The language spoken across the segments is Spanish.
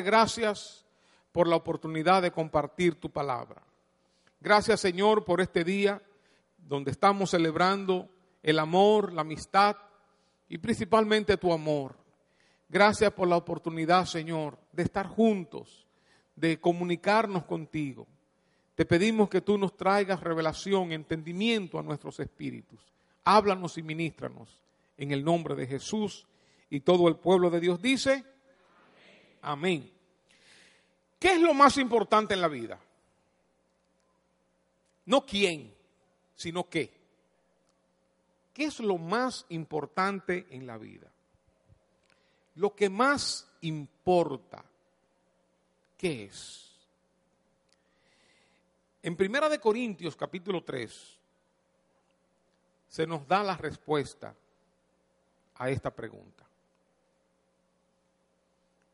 Gracias por la oportunidad de compartir tu palabra. Gracias Señor por este día donde estamos celebrando el amor, la amistad y principalmente tu amor. Gracias por la oportunidad Señor de estar juntos, de comunicarnos contigo. Te pedimos que tú nos traigas revelación, entendimiento a nuestros espíritus. Háblanos y ministranos en el nombre de Jesús y todo el pueblo de Dios dice. Amén. ¿Qué es lo más importante en la vida? No quién, sino qué. ¿Qué es lo más importante en la vida? Lo que más importa, ¿qué es? En Primera de Corintios capítulo 3 se nos da la respuesta a esta pregunta.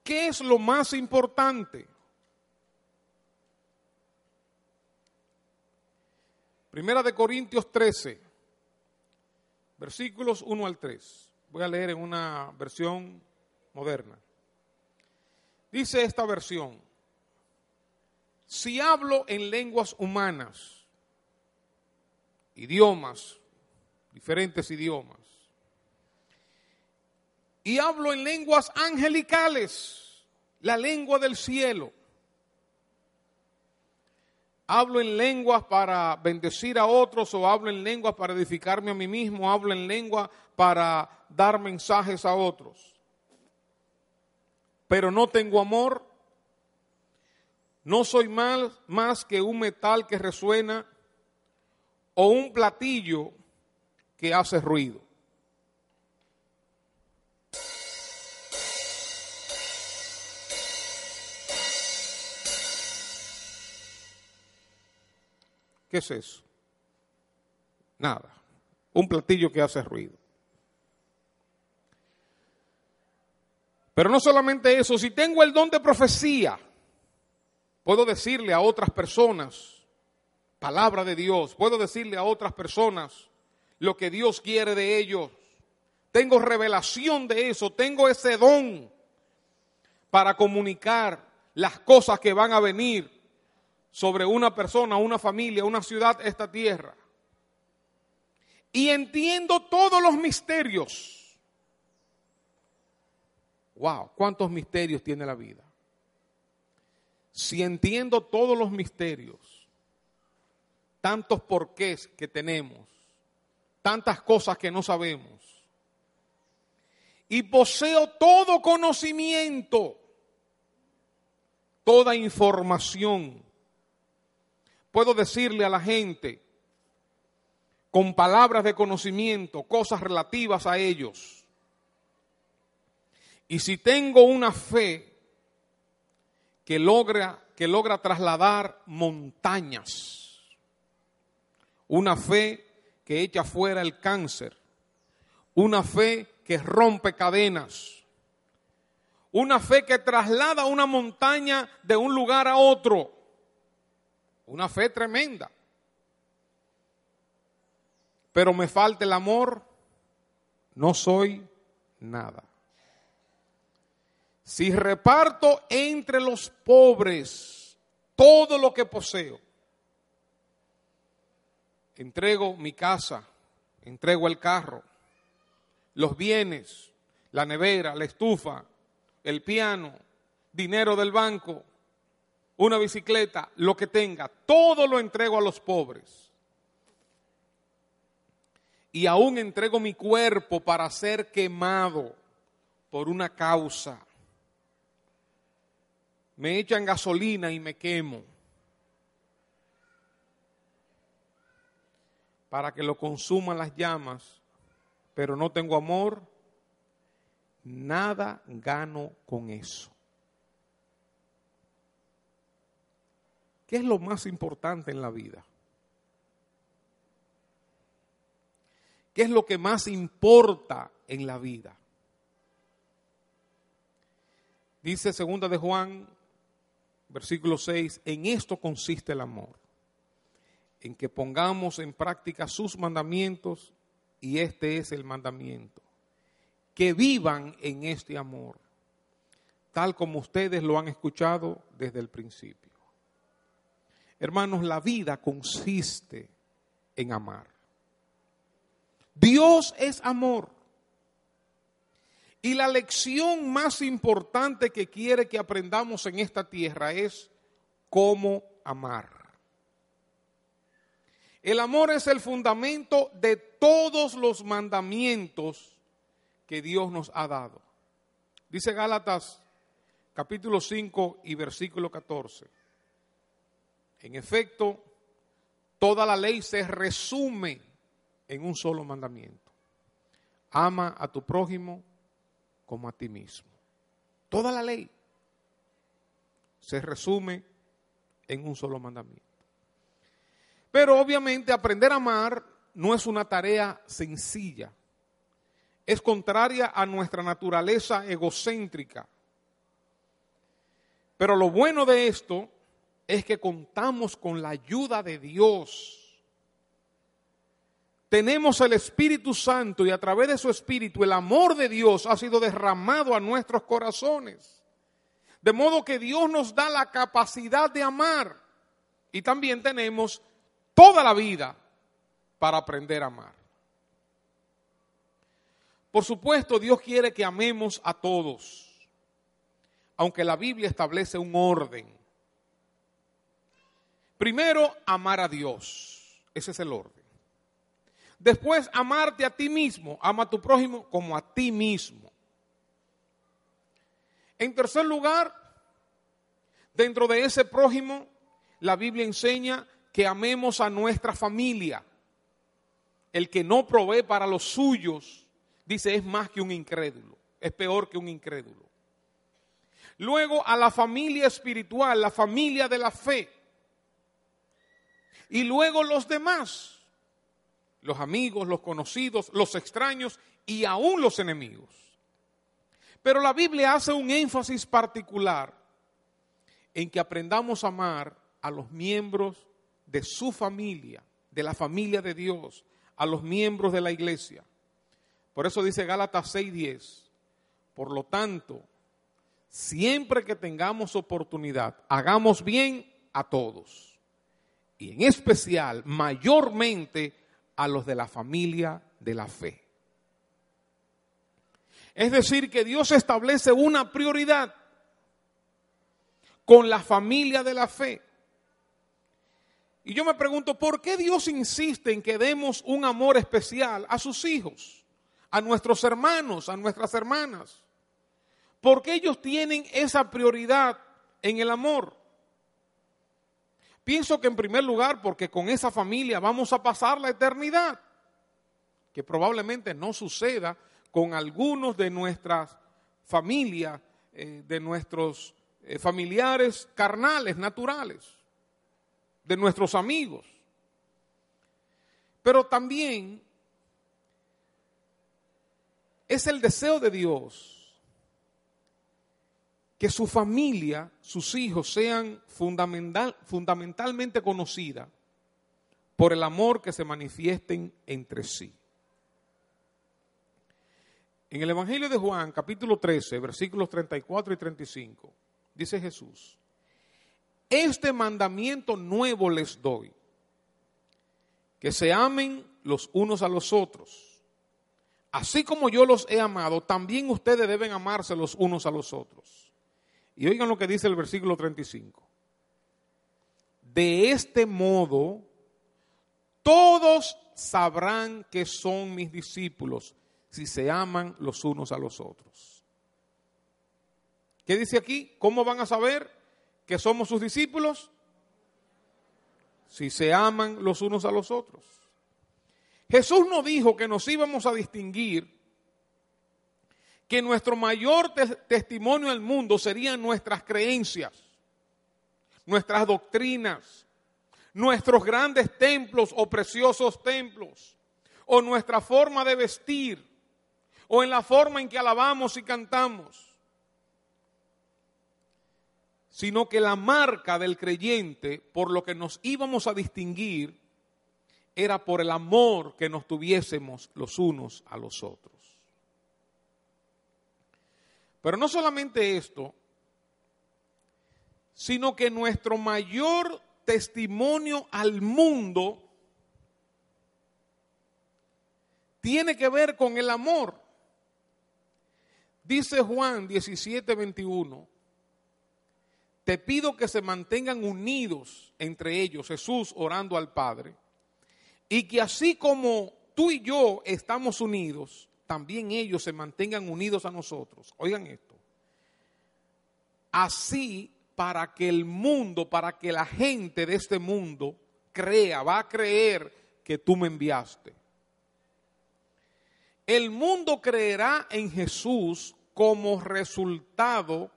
¿Qué es lo más importante? Primera de Corintios 13, versículos 1 al 3. Voy a leer en una versión moderna. Dice esta versión, si hablo en lenguas humanas, idiomas, diferentes idiomas, y hablo en lenguas angelicales, la lengua del cielo. Hablo en lenguas para bendecir a otros o hablo en lenguas para edificarme a mí mismo, hablo en lengua para dar mensajes a otros. Pero no tengo amor, no soy más, más que un metal que resuena o un platillo que hace ruido. ¿Qué es eso? Nada. Un platillo que hace ruido. Pero no solamente eso, si tengo el don de profecía, puedo decirle a otras personas palabra de Dios, puedo decirle a otras personas lo que Dios quiere de ellos. Tengo revelación de eso, tengo ese don para comunicar las cosas que van a venir sobre una persona, una familia, una ciudad, esta tierra. Y entiendo todos los misterios. Wow, ¿cuántos misterios tiene la vida? Si entiendo todos los misterios, tantos porqués que tenemos, tantas cosas que no sabemos, y poseo todo conocimiento, toda información, puedo decirle a la gente con palabras de conocimiento, cosas relativas a ellos. Y si tengo una fe que logra, que logra trasladar montañas, una fe que echa fuera el cáncer, una fe que rompe cadenas, una fe que traslada una montaña de un lugar a otro una fe tremenda. Pero me falta el amor, no soy nada. Si reparto entre los pobres todo lo que poseo, entrego mi casa, entrego el carro, los bienes, la nevera, la estufa, el piano, dinero del banco, una bicicleta, lo que tenga, todo lo entrego a los pobres. Y aún entrego mi cuerpo para ser quemado por una causa. Me echan gasolina y me quemo. Para que lo consuman las llamas, pero no tengo amor, nada gano con eso. ¿Qué es lo más importante en la vida? ¿Qué es lo que más importa en la vida? Dice segunda de Juan, versículo 6, en esto consiste el amor, en que pongamos en práctica sus mandamientos y este es el mandamiento, que vivan en este amor tal como ustedes lo han escuchado desde el principio. Hermanos, la vida consiste en amar. Dios es amor. Y la lección más importante que quiere que aprendamos en esta tierra es cómo amar. El amor es el fundamento de todos los mandamientos que Dios nos ha dado. Dice Gálatas capítulo 5 y versículo 14. En efecto, toda la ley se resume en un solo mandamiento. Ama a tu prójimo como a ti mismo. Toda la ley se resume en un solo mandamiento. Pero obviamente aprender a amar no es una tarea sencilla. Es contraria a nuestra naturaleza egocéntrica. Pero lo bueno de esto es que contamos con la ayuda de Dios. Tenemos el Espíritu Santo y a través de su Espíritu el amor de Dios ha sido derramado a nuestros corazones. De modo que Dios nos da la capacidad de amar. Y también tenemos toda la vida para aprender a amar. Por supuesto, Dios quiere que amemos a todos, aunque la Biblia establece un orden. Primero, amar a Dios. Ese es el orden. Después, amarte a ti mismo. Ama a tu prójimo como a ti mismo. En tercer lugar, dentro de ese prójimo, la Biblia enseña que amemos a nuestra familia. El que no provee para los suyos, dice, es más que un incrédulo, es peor que un incrédulo. Luego a la familia espiritual, la familia de la fe. Y luego los demás, los amigos, los conocidos, los extraños y aún los enemigos. Pero la Biblia hace un énfasis particular en que aprendamos a amar a los miembros de su familia, de la familia de Dios, a los miembros de la iglesia. Por eso dice Gálatas 6:10, por lo tanto, siempre que tengamos oportunidad, hagamos bien a todos, y en especial, mayormente, a los de la familia de la fe. Es decir, que Dios establece una prioridad con la familia de la fe. Y yo me pregunto, ¿por qué Dios insiste en que demos un amor especial a sus hijos, a nuestros hermanos, a nuestras hermanas? ¿Por qué ellos tienen esa prioridad en el amor? Pienso que en primer lugar porque con esa familia vamos a pasar la eternidad, que probablemente no suceda con algunos de nuestras familias, eh, de nuestros eh, familiares carnales, naturales de nuestros amigos. Pero también es el deseo de Dios que su familia, sus hijos, sean fundamental, fundamentalmente conocidas por el amor que se manifiesten entre sí. En el Evangelio de Juan, capítulo 13, versículos 34 y 35, dice Jesús, este mandamiento nuevo les doy, que se amen los unos a los otros. Así como yo los he amado, también ustedes deben amarse los unos a los otros. Y oigan lo que dice el versículo 35. De este modo, todos sabrán que son mis discípulos si se aman los unos a los otros. ¿Qué dice aquí? ¿Cómo van a saber? que somos sus discípulos? Si se aman los unos a los otros. Jesús no dijo que nos íbamos a distinguir, que nuestro mayor testimonio al mundo serían nuestras creencias, nuestras doctrinas, nuestros grandes templos o preciosos templos, o nuestra forma de vestir, o en la forma en que alabamos y cantamos sino que la marca del creyente por lo que nos íbamos a distinguir era por el amor que nos tuviésemos los unos a los otros. Pero no solamente esto, sino que nuestro mayor testimonio al mundo tiene que ver con el amor. Dice Juan 17, 21, te pido que se mantengan unidos entre ellos, Jesús orando al Padre, y que así como tú y yo estamos unidos, también ellos se mantengan unidos a nosotros. Oigan esto. Así para que el mundo, para que la gente de este mundo crea, va a creer que tú me enviaste. El mundo creerá en Jesús como resultado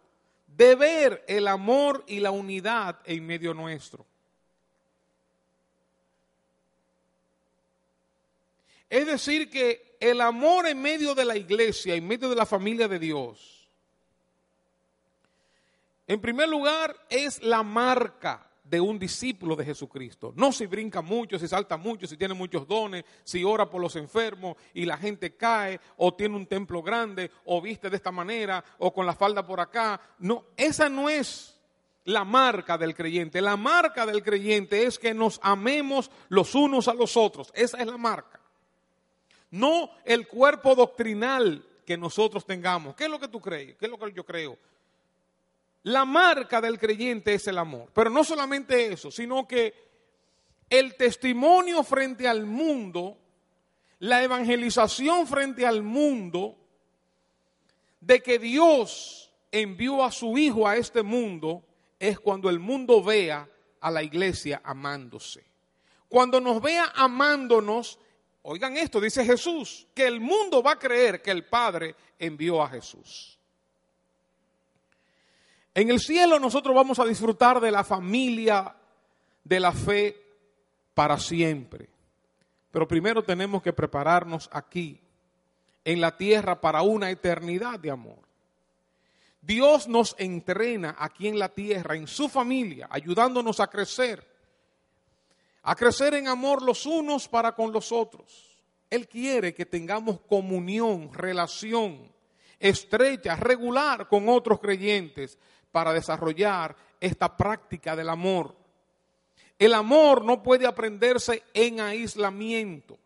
de ver el amor y la unidad en medio nuestro. Es decir, que el amor en medio de la iglesia, en medio de la familia de Dios, en primer lugar es la marca de un discípulo de Jesucristo. No si brinca mucho, si salta mucho, si tiene muchos dones, si ora por los enfermos y la gente cae, o tiene un templo grande, o viste de esta manera, o con la falda por acá. No, esa no es la marca del creyente. La marca del creyente es que nos amemos los unos a los otros. Esa es la marca no el cuerpo doctrinal que nosotros tengamos. ¿Qué es lo que tú crees? ¿Qué es lo que yo creo? La marca del creyente es el amor. Pero no solamente eso, sino que el testimonio frente al mundo, la evangelización frente al mundo, de que Dios envió a su Hijo a este mundo, es cuando el mundo vea a la iglesia amándose. Cuando nos vea amándonos, Oigan esto, dice Jesús, que el mundo va a creer que el Padre envió a Jesús. En el cielo nosotros vamos a disfrutar de la familia de la fe para siempre. Pero primero tenemos que prepararnos aquí, en la tierra, para una eternidad de amor. Dios nos entrena aquí en la tierra, en su familia, ayudándonos a crecer a crecer en amor los unos para con los otros. Él quiere que tengamos comunión, relación estrecha, regular con otros creyentes para desarrollar esta práctica del amor. El amor no puede aprenderse en aislamiento.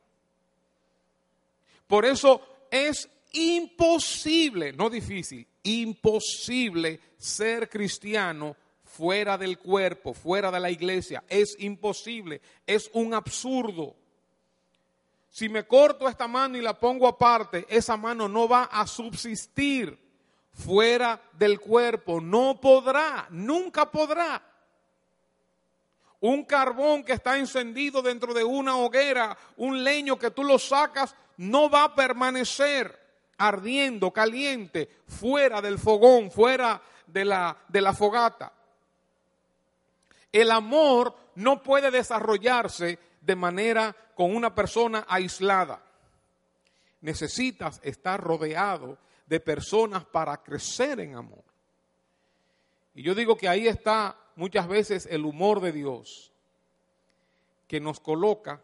Por eso es imposible, no difícil, imposible ser cristiano fuera del cuerpo, fuera de la iglesia. Es imposible, es un absurdo. Si me corto esta mano y la pongo aparte, esa mano no va a subsistir fuera del cuerpo. No podrá, nunca podrá. Un carbón que está encendido dentro de una hoguera, un leño que tú lo sacas, no va a permanecer ardiendo, caliente, fuera del fogón, fuera de la, fogata. El amor no puede desarrollarse de manera con una persona aislada. Necesitas estar rodeado de personas para crecer en amor. Y yo digo que ahí está muchas veces el humor de Dios, que nos coloca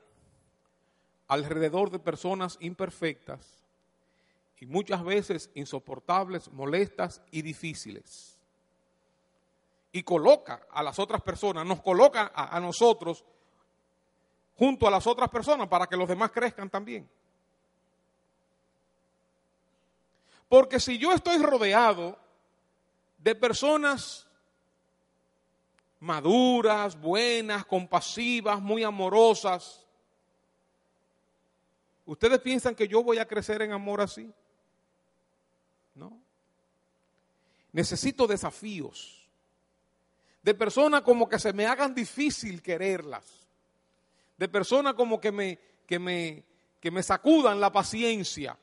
alrededor de personas imperfectas y muchas veces insoportables, molestas y difíciles y coloca a las otras personas, nos coloca a, nosotros junto a las otras personas para que los demás crezcan también. Porque si yo estoy rodeado de personas maduras, buenas, compasivas, muy amorosas, ¿ustedes piensan que yo voy a crecer en amor así? No. Necesito desafíos de personas como que se me hagan difícil quererlas, de personas como que me, que me, que me sacudan la paciencia,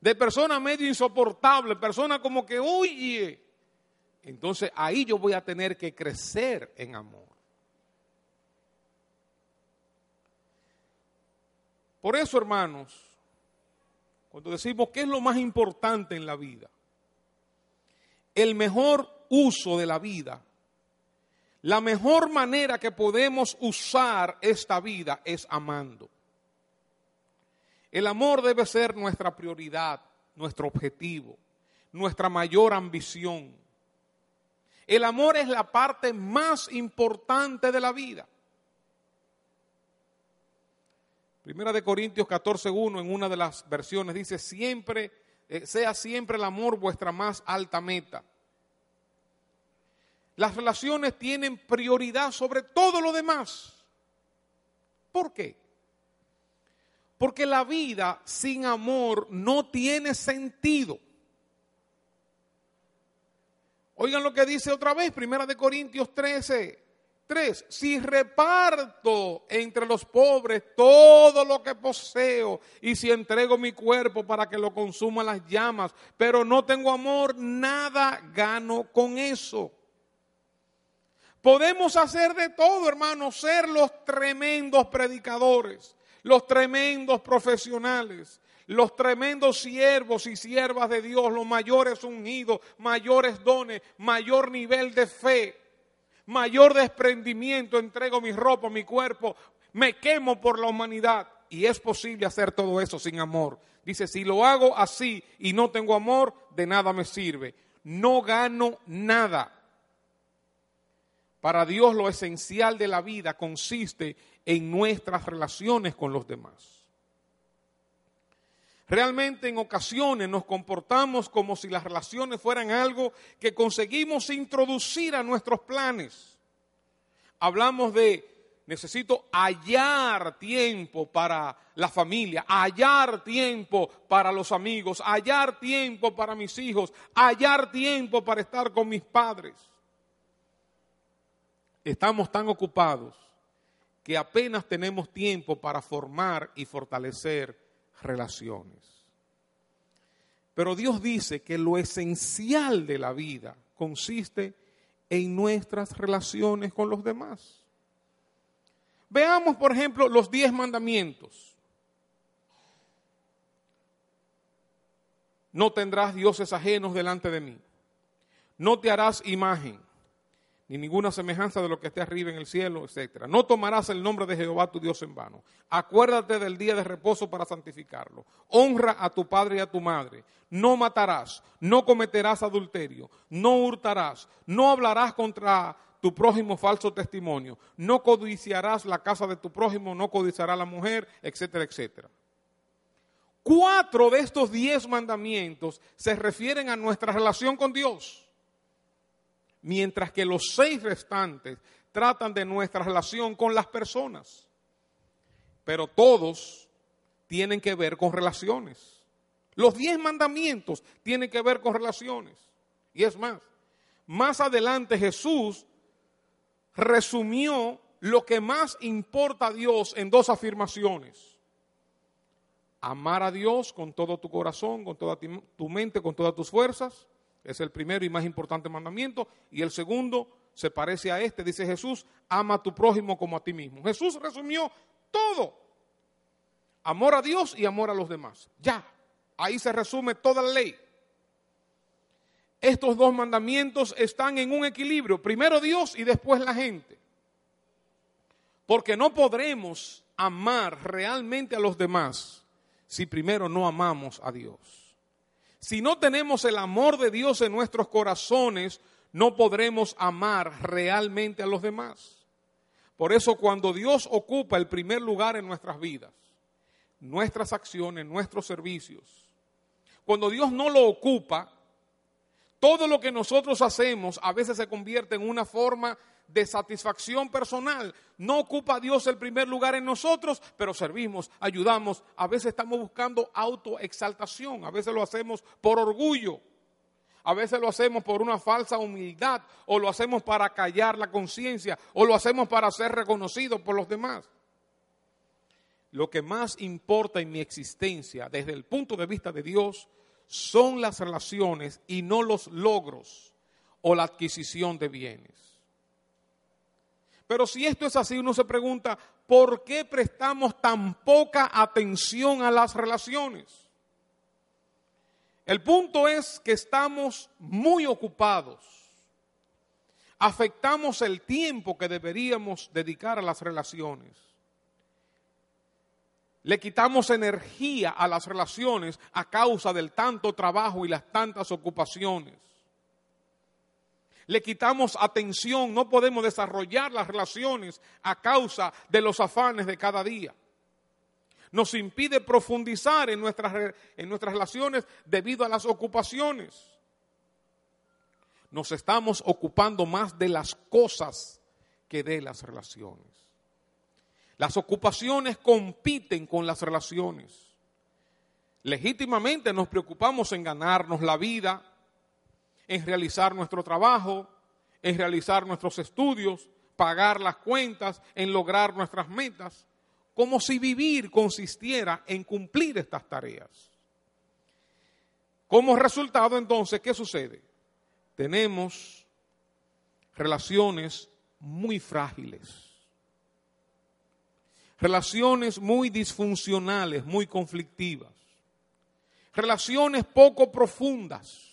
de personas medio insoportables, personas como que huye. Entonces ahí yo voy a tener que crecer en amor. Por eso, hermanos, cuando decimos qué es lo más importante en la vida, el mejor uso de la vida. La mejor manera que podemos usar esta vida es amando. El amor debe ser nuestra prioridad, nuestro objetivo, nuestra mayor ambición. El amor es la parte más importante de la vida. Primera de Corintios 14.1 en una de las versiones dice, siempre, eh, sea siempre el amor vuestra más alta meta. Las relaciones tienen prioridad sobre todo lo demás. ¿Por qué? Porque la vida sin amor no tiene sentido. Oigan lo que dice otra vez, Primera de Corintios 13, 3. Si reparto entre los pobres todo lo que poseo y si entrego mi cuerpo para que lo consuma las llamas, pero no tengo amor, nada gano con eso. Podemos hacer de todo, hermanos, ser los tremendos predicadores, los tremendos profesionales, los tremendos siervos y siervas de Dios, los mayores ungidos, mayores dones, mayor nivel de fe, mayor desprendimiento, entrego mi ropa, mi cuerpo, me quemo por la humanidad. Y es posible hacer todo eso sin amor. Dice, si lo hago así y no tengo amor, de nada me sirve. No gano nada. Para Dios lo esencial de la vida consiste en nuestras relaciones con los demás. Realmente en ocasiones nos comportamos como si las relaciones fueran algo que conseguimos introducir a nuestros planes. Hablamos de necesito hallar tiempo para la familia, hallar tiempo para los amigos, hallar tiempo para mis hijos, hallar tiempo para estar con mis padres. Estamos tan ocupados que apenas tenemos tiempo para formar y fortalecer relaciones. Pero Dios dice que lo esencial de la vida consiste en nuestras relaciones con los demás. Veamos, por ejemplo, los diez mandamientos. No tendrás dioses ajenos delante de mí. No te harás imagen ni ninguna semejanza de lo que esté arriba en el cielo, etc. No tomarás el nombre de Jehová tu Dios en vano. Acuérdate del día de reposo para santificarlo. Honra a tu padre y a tu madre. No matarás, no cometerás adulterio, no hurtarás, no hablarás contra tu prójimo falso testimonio, no codiciarás la casa de tu prójimo, no codiciará la mujer, etcétera, etcétera. Cuatro de estos diez mandamientos se refieren a nuestra relación con Dios mientras que los seis restantes tratan de nuestra relación con las personas. Pero todos tienen que ver con relaciones. Los diez mandamientos tienen que ver con relaciones. Y es más, más adelante Jesús resumió lo que más importa a Dios en dos afirmaciones. Amar a Dios con todo tu corazón, con toda tu mente, con todas tus fuerzas es el primero y más importante mandamiento. Y el segundo se parece a este. Dice Jesús, ama a tu prójimo como a ti mismo. Jesús resumió todo. Amor a Dios y amor a los demás. Ya, ahí se resume toda la ley. Estos dos mandamientos están en un equilibrio. Primero Dios y después la gente. Porque no podremos amar realmente a los demás si primero no amamos a Dios. Si no tenemos el amor de Dios en nuestros corazones, no podremos amar realmente a los demás. Por eso cuando Dios ocupa el primer lugar en nuestras vidas, nuestras acciones, nuestros servicios, cuando Dios no lo ocupa, todo lo que nosotros hacemos a veces se convierte en una forma de satisfacción personal. No ocupa Dios el primer lugar en nosotros, pero servimos, ayudamos. A veces estamos buscando autoexaltación, a veces lo hacemos por orgullo, a veces lo hacemos por una falsa humildad, o lo hacemos para callar la conciencia, o lo hacemos para ser reconocidos por los demás. Lo que más importa en mi existencia desde el punto de vista de Dios son las relaciones y no los logros o la adquisición de bienes. Pero si esto es así, uno se pregunta, ¿por qué prestamos tan poca atención a las relaciones? El punto es que estamos muy ocupados. Afectamos el tiempo que deberíamos dedicar a las relaciones. Le quitamos energía a las relaciones a causa del tanto trabajo y las tantas ocupaciones. le quitamos atención, no podemos desarrollar las relaciones a causa de los afanes de cada día. Nos impide profundizar en nuestras, en nuestras relaciones debido a las ocupaciones. Nos estamos ocupando más de las cosas que de las relaciones. Las ocupaciones compiten con las relaciones. Legítimamente nos preocupamos en ganarnos la vida, en realizar nuestro trabajo, en realizar nuestros estudios, pagar las cuentas, en lograr nuestras metas, como si vivir consistiera en cumplir estas tareas. Como resultado entonces, ¿qué sucede? Tenemos relaciones muy frágiles, relaciones muy disfuncionales, muy conflictivas, relaciones poco profundas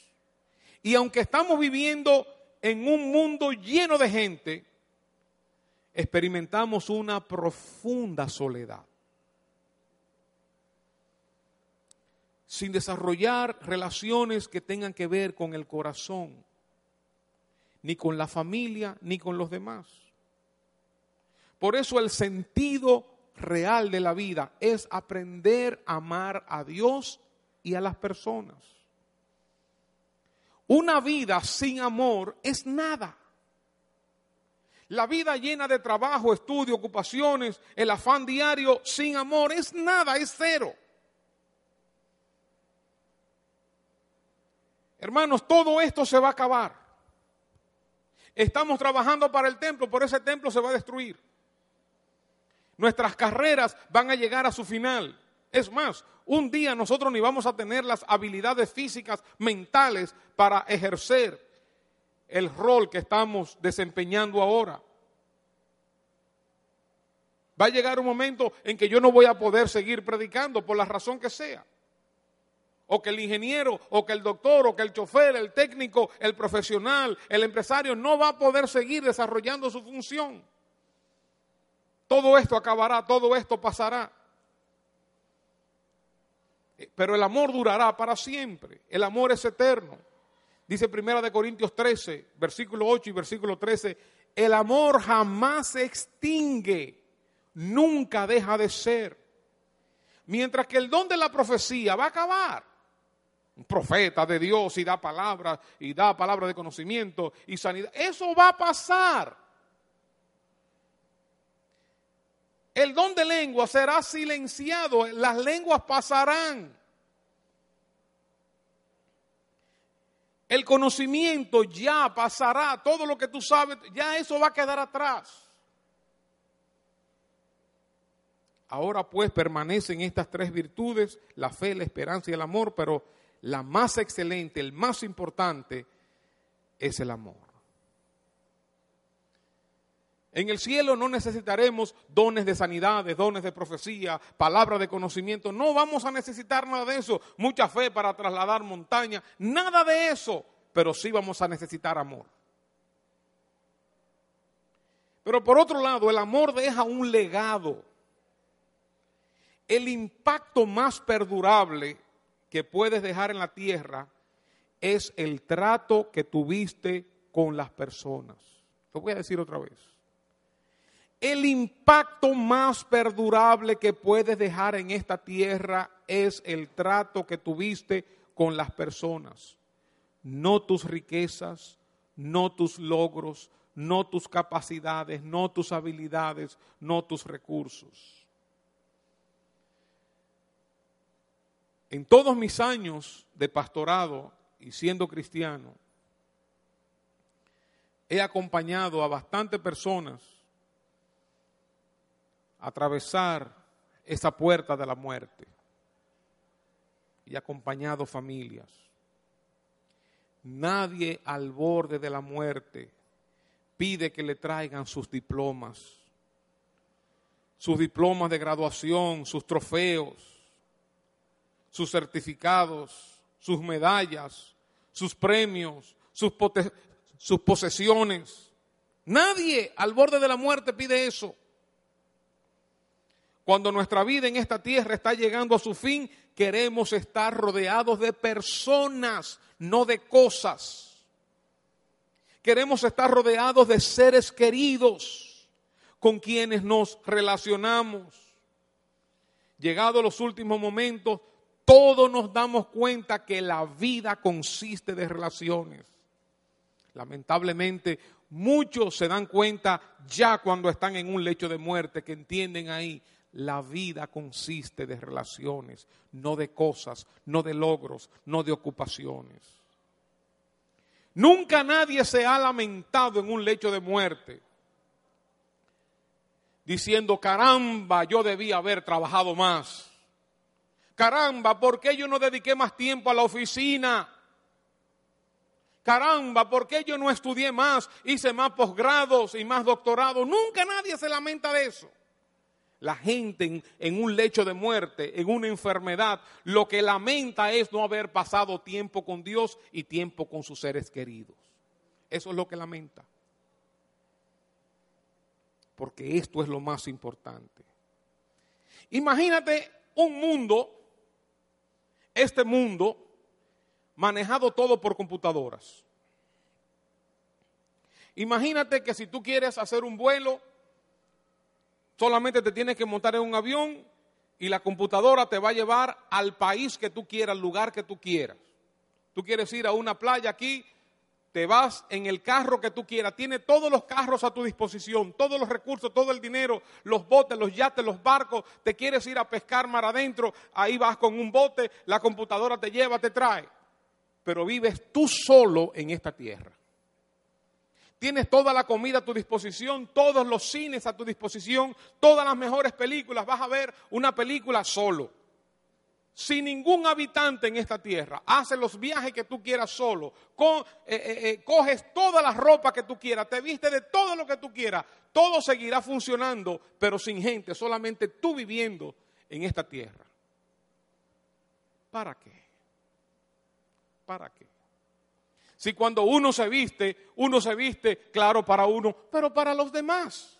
y aunque estamos viviendo en un mundo lleno de gente, experimentamos una profunda soledad. Sin desarrollar relaciones que tengan que ver con el corazón, ni con la familia, ni con los demás. Por eso el sentido real de la vida es aprender a amar a Dios y a las personas. Una vida sin amor es nada. La vida llena de trabajo, estudio, ocupaciones, el afán diario sin amor es nada, es cero. Hermanos, todo esto se va a acabar. Estamos trabajando para el templo, por ese templo se va a destruir. Nuestras carreras van a llegar a su final. Es más, un día nosotros ni vamos a tener las habilidades físicas, mentales para ejercer el rol que estamos desempeñando ahora. Va a llegar un momento en que yo no voy a poder seguir predicando por la razón que sea. O que el ingeniero, o que el doctor, o que el chofer, el técnico, el profesional, el empresario no va a poder seguir desarrollando su función. Todo esto acabará, todo esto pasará. Pero el amor durará para siempre. El amor es eterno. Dice Primera de Corintios 13, versículo 8 y versículo 13, el amor jamás se extingue, nunca deja de ser. Mientras que el don de la profecía va a acabar. Un profeta de Dios y da palabras y da palabras de conocimiento y sanidad. Eso va a pasar. El don de lengua será silenciado, las lenguas pasarán. El conocimiento ya pasará, todo lo que tú sabes, ya eso va a quedar atrás. Ahora pues permanecen estas tres virtudes, la fe, la esperanza y el amor, pero la más excelente, el más importante es el amor. En el cielo no necesitaremos dones de sanidades, dones de profecía, palabras de conocimiento. No vamos a necesitar nada de eso. Mucha fe para trasladar montaña. Nada de eso. Pero sí vamos a necesitar amor. Pero por otro lado, el amor deja un legado. El impacto más perdurable que puedes dejar en la tierra es el trato que tuviste con las personas. Lo voy a decir otra vez el impacto más perdurable que puedes dejar en esta tierra es el trato que tuviste con las personas. No tus riquezas, no tus logros, no tus capacidades, no tus habilidades, no tus recursos. En todos mis años de pastorado y siendo cristiano, he acompañado a bastantes personas atravesar esa puerta de la muerte y acompañado familias. Nadie al borde de la muerte pide que le traigan sus diplomas, sus diplomas de graduación, sus trofeos, sus certificados, sus medallas, sus premios, sus, sus posesiones. Nadie al borde de la muerte pide eso. Cuando nuestra vida en esta tierra está llegando a su fin, queremos estar rodeados de personas, no de cosas. Queremos estar rodeados de seres queridos con quienes nos relacionamos. Llegados los últimos momentos, todos nos damos cuenta que la vida consiste de relaciones. Lamentablemente, muchos se dan cuenta ya cuando están en un lecho de muerte, que entienden ahí, la vida consiste de relaciones, no de cosas, no de logros, no de ocupaciones. Nunca nadie se ha lamentado en un lecho de muerte diciendo, caramba, yo debía haber trabajado más. Caramba, ¿por qué yo no dediqué más tiempo a la oficina? Caramba, ¿por qué yo no estudié más, hice más posgrados y más doctorados? Nunca nadie se lamenta de eso. La gente en, un lecho de muerte, en una enfermedad, lo que lamenta es no haber pasado tiempo con Dios y tiempo con sus seres queridos. Eso es lo que lamenta. Porque esto es lo más importante. Imagínate un mundo, este mundo, manejado todo por computadoras. Imagínate que si tú quieres hacer un vuelo, Solamente te tienes que montar en un avión y la computadora te va a llevar al país que tú quieras, al lugar que tú quieras. Tú quieres ir a una playa aquí, te vas en el carro que tú quieras. Tiene todos los carros a tu disposición, todos los recursos, todo el dinero, los botes, los yates, los barcos. Te quieres ir a pescar mar adentro, ahí vas con un bote, la computadora te lleva, te trae. Pero vives tú solo en esta tierra. Tienes toda la comida a tu disposición, todos los cines a tu disposición, todas las mejores películas. Vas a ver una película solo, sin ningún habitante en esta tierra. Haces los viajes que tú quieras solo. Eh, eh, eh, coges toda la ropa que tú quieras, te viste de todo lo que tú quieras. Todo seguirá funcionando, pero sin gente, solamente tú viviendo en esta tierra. ¿Para qué? ¿Para qué? Si cuando uno se viste, uno se viste, claro, para uno, pero para los demás.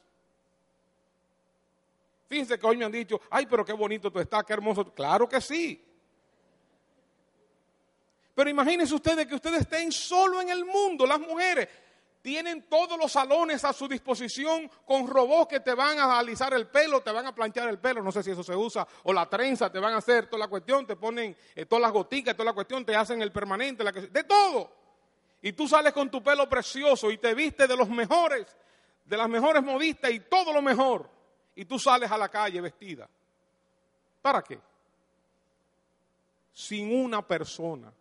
Fíjense que hoy me han dicho, ay, pero qué bonito tú estás, qué hermoso. Claro que sí. Pero imagínense ustedes que ustedes estén solo en el mundo, las mujeres. Tienen todos los salones a su disposición con robots que te van a alisar el pelo, te van a planchar el pelo, no sé si eso se usa, o la trenza, te van a hacer toda la cuestión, te ponen eh, todas las goticas, toda la cuestión, te hacen el permanente, de todo y tú sales con tu pelo precioso y te viste de los mejores, de las mejores modistas y todo lo mejor, y tú sales a la calle vestida. ¿Para qué? Sin una persona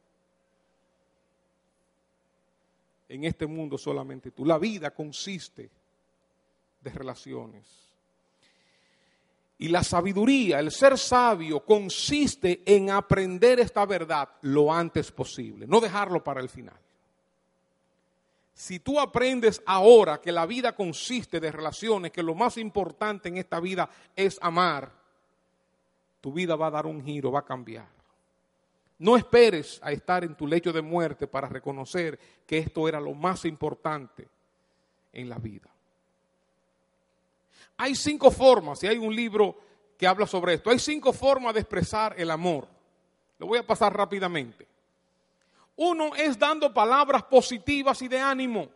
en este mundo solamente tú. La vida consiste de relaciones. Y la sabiduría, el ser sabio, consiste en aprender esta verdad lo antes posible, no dejarlo para el final. Si tú aprendes ahora que la vida consiste de relaciones, que lo más importante en esta vida es amar, tu vida va a dar un giro, va a cambiar. No esperes a estar en tu lecho de muerte para reconocer que esto era lo más importante en la vida. Hay cinco formas, y hay un libro que habla sobre esto, hay cinco formas de expresar el amor. Lo voy a pasar rápidamente. Uno es dando palabras positivas y de ánimo.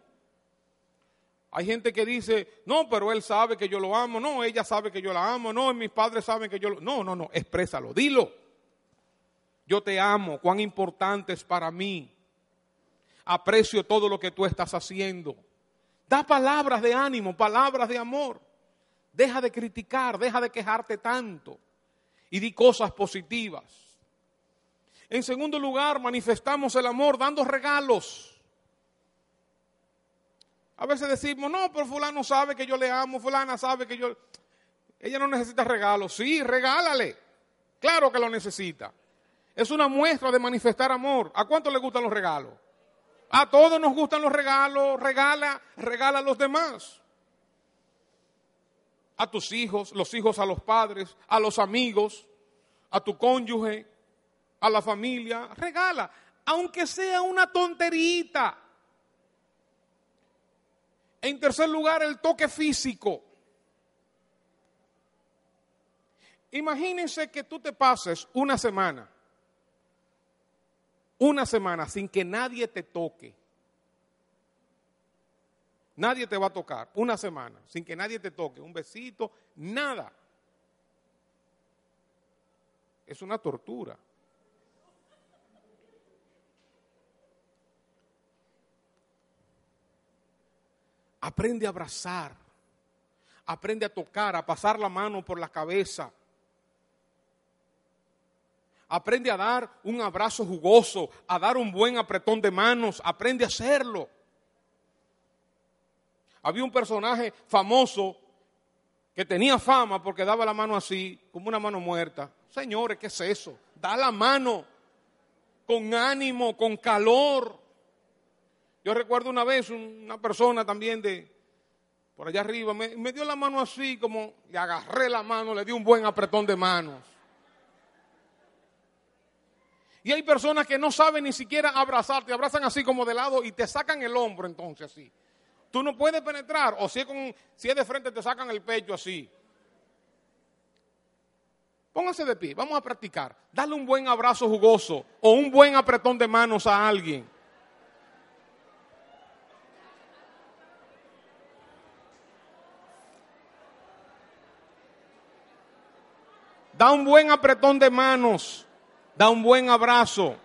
Hay gente que dice, no, pero él sabe que yo lo amo, no, ella sabe que yo la amo, no, mis padres saben que yo lo... No, no, no, exprésalo, dilo. Yo te amo, cuán importante es para mí. Aprecio todo lo que tú estás haciendo. Da palabras de ánimo, palabras de amor. Deja de criticar, deja de quejarte tanto. Y di cosas positivas. En segundo lugar, manifestamos el amor dando regalos. A veces decimos, no, pero fulano sabe que yo le amo, fulana sabe que yo... Ella no necesita regalos. Sí, regálale. Claro que lo necesita. Es una muestra de manifestar amor. ¿A cuánto le gustan los regalos? A todos nos gustan los regalos. Regala, regala a los demás. A tus hijos, los hijos a los padres, a los amigos, a tu cónyuge, a la familia, regala, aunque sea una tonterita. En tercer lugar, el toque físico. Imagínense que tú te pases una semana, una semana sin que nadie te toque. Nadie te va a tocar. Una semana, sin que nadie te toque. Un besito, nada. Es una tortura. Aprende a abrazar. Aprende a tocar, a pasar la mano por la cabeza. Aprende a dar un abrazo jugoso, a dar un buen apretón de manos. Aprende a hacerlo. Había un personaje famoso que tenía fama porque daba la mano así, como una mano muerta. Señores, ¿qué es eso? Da la mano con ánimo, con calor. Yo recuerdo una vez una persona también de por allá arriba, me, dio la mano así, como le agarré la mano, le di un buen apretón de manos. Y hay personas que no saben ni siquiera abrazar, te abrazan así como de lado y te sacan el hombro entonces así. Tú no puedes penetrar, o si es, con, si es de frente te sacan el pecho así. Pónganse de pie, vamos a practicar. Dale un buen abrazo jugoso o un buen apretón de manos a alguien. Da un buen apretón de manos, da un buen abrazo.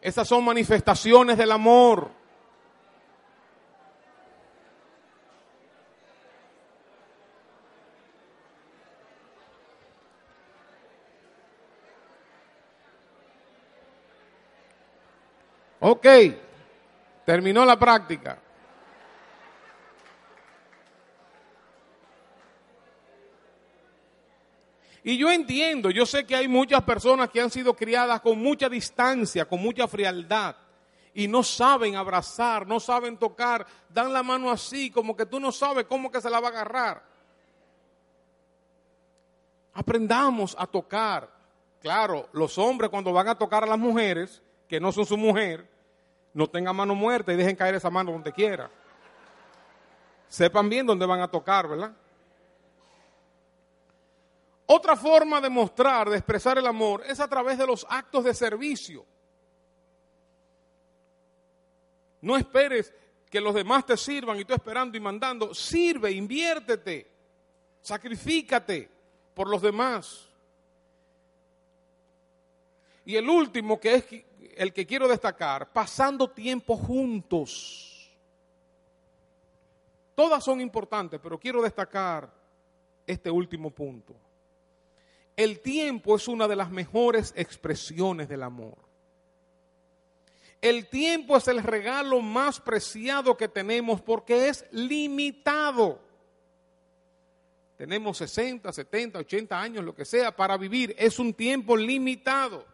Esas son manifestaciones del amor. Ok, terminó la práctica. Y yo entiendo, yo sé que hay muchas personas que han sido criadas con mucha distancia, con mucha frialdad, y no saben abrazar, no saben tocar, dan la mano así, como que tú no sabes cómo que se la va a agarrar. Aprendamos a tocar. Claro, los hombres cuando van a tocar a las mujeres, que no son su mujer, no tengan mano muerta y dejen caer esa mano donde quiera. Sepan bien dónde van a tocar, ¿verdad? Otra forma de mostrar, de expresar el amor, es a través de los actos de servicio. No esperes que los demás te sirvan y tú esperando y mandando. Sirve, inviértete, sacrifícate por los demás. Y el último, que es el que quiero destacar, pasando tiempo juntos. Todas son importantes, pero quiero destacar este último punto. El tiempo es una de las mejores expresiones del amor. El tiempo es el regalo más preciado que tenemos porque es limitado. Tenemos 60, 70, 80 años, lo que sea, para vivir. Es un tiempo limitado.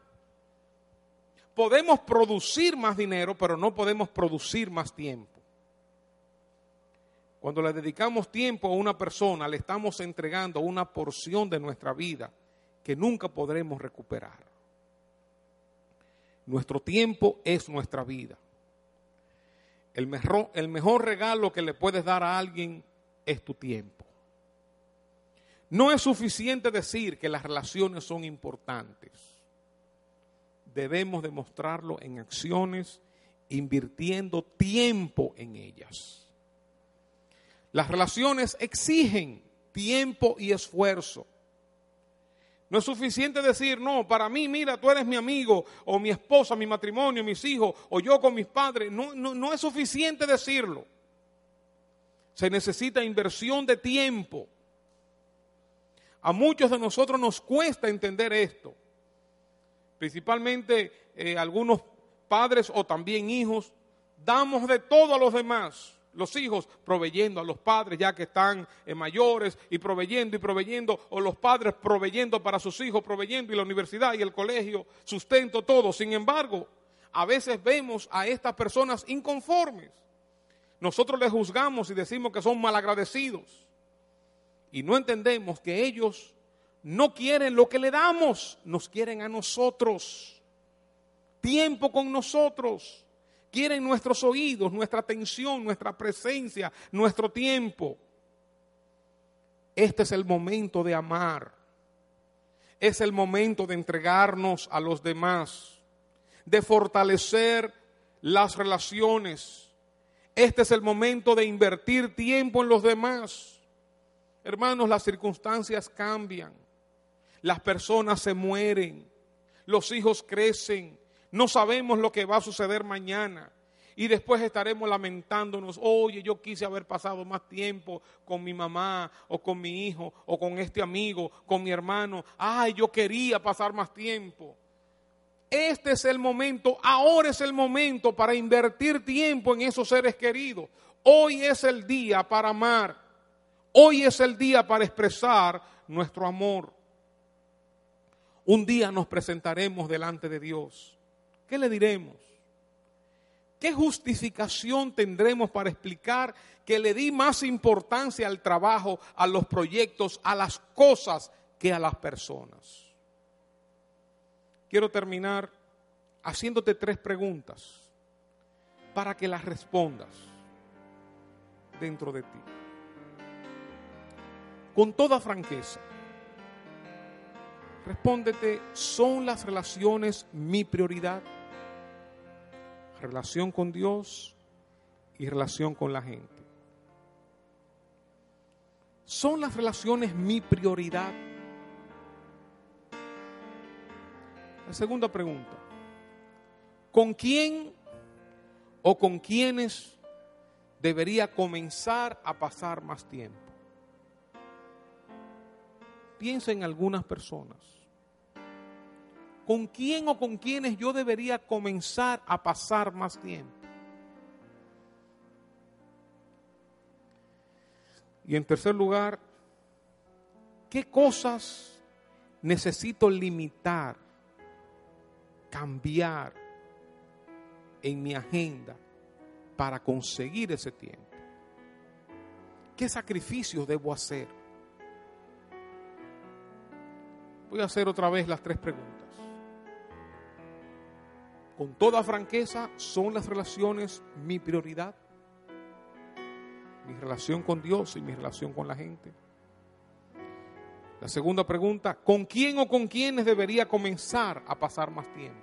Podemos producir más dinero, pero no podemos producir más tiempo. Cuando le dedicamos tiempo a una persona, le estamos entregando una porción de nuestra vida que nunca podremos recuperar. Nuestro tiempo es nuestra vida. El mejor, regalo que le puedes dar a alguien es tu tiempo. No es suficiente decir que las relaciones son importantes. Debemos demostrarlo en acciones, invirtiendo tiempo en ellas. Las relaciones exigen tiempo y esfuerzo. No es suficiente decir, no, para mí, mira, tú eres mi amigo, o mi esposa, mi matrimonio, mis hijos, o yo con mis padres. No, no, no es suficiente decirlo. Se necesita inversión de tiempo. A muchos de nosotros nos cuesta entender esto. Principalmente eh, algunos padres o también hijos, damos de todo a los demás los hijos proveyendo a los padres ya que están eh, mayores y proveyendo y proveyendo, o los padres proveyendo para sus hijos, proveyendo y la universidad y el colegio, sustento, todo. Sin embargo, a veces vemos a estas personas inconformes. Nosotros les juzgamos y decimos que son malagradecidos. Y no entendemos que ellos no quieren lo que le damos, nos quieren a nosotros. Tiempo con nosotros quieren nuestros oídos, nuestra atención, nuestra presencia, nuestro tiempo. Este es el momento de amar. Es el momento de entregarnos a los demás, de fortalecer las relaciones. Este es el momento de invertir tiempo en los demás. Hermanos, las circunstancias cambian, las personas se mueren, los hijos crecen, no sabemos lo que va a suceder mañana. Y después estaremos lamentándonos, oye, yo quise haber pasado más tiempo con mi mamá o con mi hijo o con este amigo, con mi hermano. Ay, yo quería pasar más tiempo. Este es el momento, ahora es el momento para invertir tiempo en esos seres queridos. Hoy es el día para amar. Hoy es el día para expresar nuestro amor. Un día nos presentaremos delante de Dios. ¿Qué le diremos? ¿Qué justificación tendremos para explicar que le di más importancia al trabajo, a los proyectos, a las cosas que a las personas? Quiero terminar haciéndote tres preguntas para que las respondas dentro de ti. Con toda franqueza, respóndete, ¿son las relaciones mi prioridad? relación con Dios y relación con la gente. ¿Son las relaciones mi prioridad? La segunda pregunta. ¿Con quién o con quiénes debería comenzar a pasar más tiempo? Piensa en algunas personas con quién o con quiénes yo debería comenzar a pasar más tiempo. Y en tercer lugar, ¿qué cosas necesito limitar, cambiar en mi agenda para conseguir ese tiempo? ¿Qué sacrificios debo hacer? Voy a hacer otra vez las tres preguntas con toda franqueza, ¿son las relaciones mi prioridad? Mi relación con Dios y mi relación con la gente. La segunda pregunta, ¿con quién o con quiénes debería comenzar a pasar más tiempo?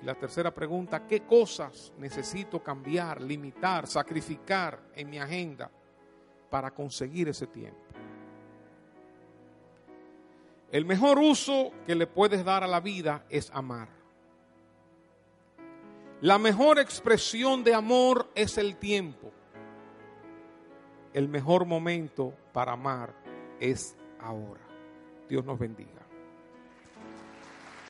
Y la tercera pregunta, ¿qué cosas necesito cambiar, limitar, sacrificar en mi agenda para conseguir ese tiempo? El mejor uso que le puedes dar a la vida es amar. La mejor expresión de amor es el tiempo. El mejor momento para amar es ahora. Dios nos bendiga.